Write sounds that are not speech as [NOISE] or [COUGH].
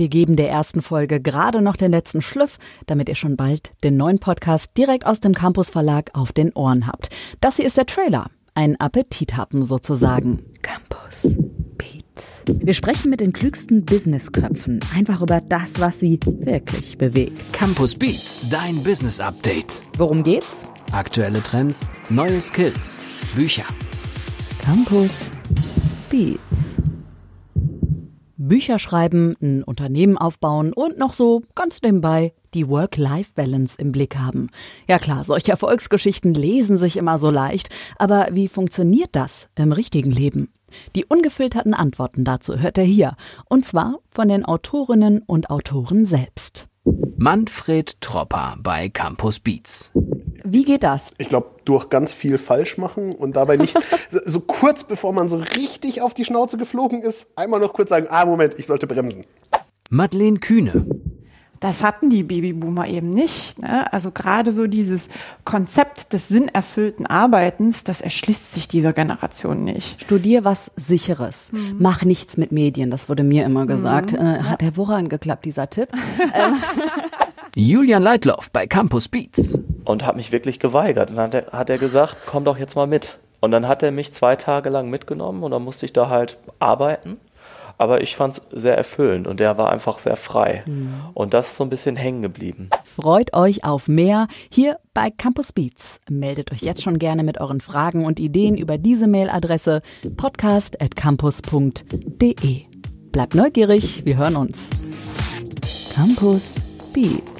Wir geben der ersten Folge gerade noch den letzten Schliff, damit ihr schon bald den neuen Podcast direkt aus dem Campus Verlag auf den Ohren habt. Das hier ist der Trailer. Ein Appetithappen sozusagen. Campus Beats. Wir sprechen mit den klügsten Businessköpfen einfach über das, was sie wirklich bewegt. Campus Beats, dein Business Update. Worum geht's? Aktuelle Trends, neue Skills, Bücher. Campus Beats. Bücher schreiben, ein Unternehmen aufbauen und noch so ganz nebenbei die Work-Life-Balance im Blick haben. Ja klar, solche Erfolgsgeschichten lesen sich immer so leicht, aber wie funktioniert das im richtigen Leben? Die ungefilterten Antworten dazu hört er hier, und zwar von den Autorinnen und Autoren selbst. Manfred Tropper bei Campus Beats. Wie geht das? Ich glaube, durch ganz viel falsch machen und dabei nicht [LAUGHS] so kurz bevor man so richtig auf die Schnauze geflogen ist, einmal noch kurz sagen, ah Moment, ich sollte bremsen. Madeleine Kühne. Das hatten die Babyboomer eben nicht. Ne? Also gerade so dieses Konzept des sinnerfüllten Arbeitens, das erschließt sich dieser Generation nicht. Studier was Sicheres. Mhm. Mach nichts mit Medien. Das wurde mir immer gesagt. Mhm. Äh, hat hervorragend geklappt, dieser Tipp. [LAUGHS] Julian Leitloff bei Campus Beats. Und hat mich wirklich geweigert. Und dann hat er, hat er gesagt, komm doch jetzt mal mit. Und dann hat er mich zwei Tage lang mitgenommen und dann musste ich da halt arbeiten. Aber ich fand es sehr erfüllend und der war einfach sehr frei. Mhm. Und das ist so ein bisschen hängen geblieben. Freut euch auf mehr hier bei Campus Beats. Meldet euch jetzt schon gerne mit euren Fragen und Ideen über diese Mailadresse podcast.campus.de. Bleibt neugierig, wir hören uns. Campus Beats.